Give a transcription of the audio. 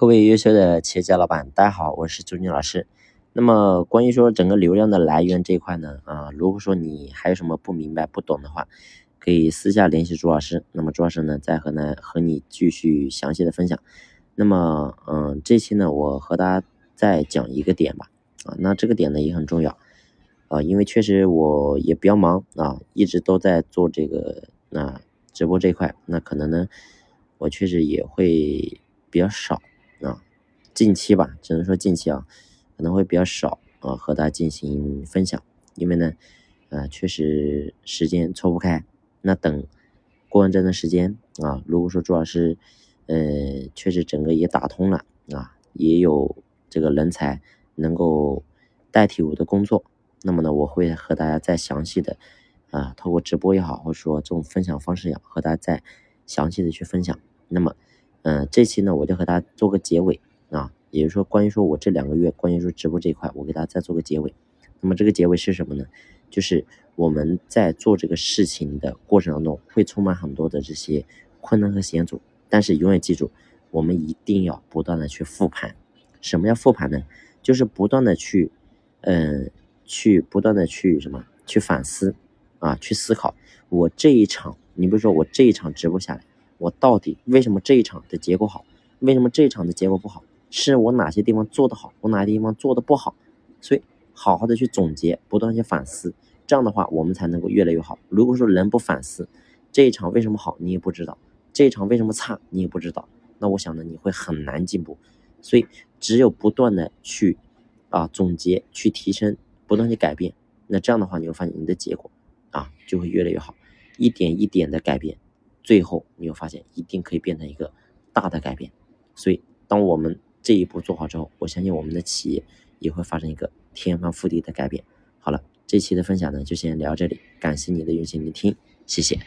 各位优秀的企业家老板，大家好，我是朱军老师。那么关于说整个流量的来源这一块呢，啊，如果说你还有什么不明白、不懂的话，可以私下联系朱老师。那么朱老师呢，在和呢和你继续详细的分享。那么，嗯，这期呢，我和大家再讲一个点吧。啊，那这个点呢也很重要。啊，因为确实我也比较忙啊，一直都在做这个那直播这一块，那可能呢，我确实也会比较少。近期吧，只能说近期啊，可能会比较少啊，和大家进行分享，因为呢，呃，确实时间抽不开。那等过完这段时间啊，如果说朱老师，呃，确实整个也打通了啊，也有这个人才能够代替我的工作，那么呢，我会和大家再详细的啊，透过直播也好，或者说这种分享方式也好，和大家再详细的去分享。那么。嗯，这期呢，我就和大家做个结尾啊，也就是说，关于说我这两个月，关于说直播这一块，我给大家再做个结尾。那么这个结尾是什么呢？就是我们在做这个事情的过程当中，会充满很多的这些困难和险阻，但是永远记住，我们一定要不断的去复盘。什么叫复盘呢？就是不断的去，嗯，去不断的去什么？去反思啊，去思考。我这一场，你比如说我这一场直播下来。我到底为什么这一场的结果好？为什么这一场的结果不好？是我哪些地方做得好？我哪些地方做的不好？所以好好的去总结，不断去反思，这样的话我们才能够越来越好。如果说人不反思，这一场为什么好你也不知道，这一场为什么差你也不知道，那我想呢你会很难进步。所以只有不断的去啊总结，去提升，不断去改变，那这样的话你会发现你的结果啊就会越来越好，一点一点的改变。最后，你会发现一定可以变成一个大的改变。所以，当我们这一步做好之后，我相信我们的企业也会发生一个天翻覆地的改变。好了，这期的分享呢，就先聊到这里，感谢你的用心聆听，谢谢。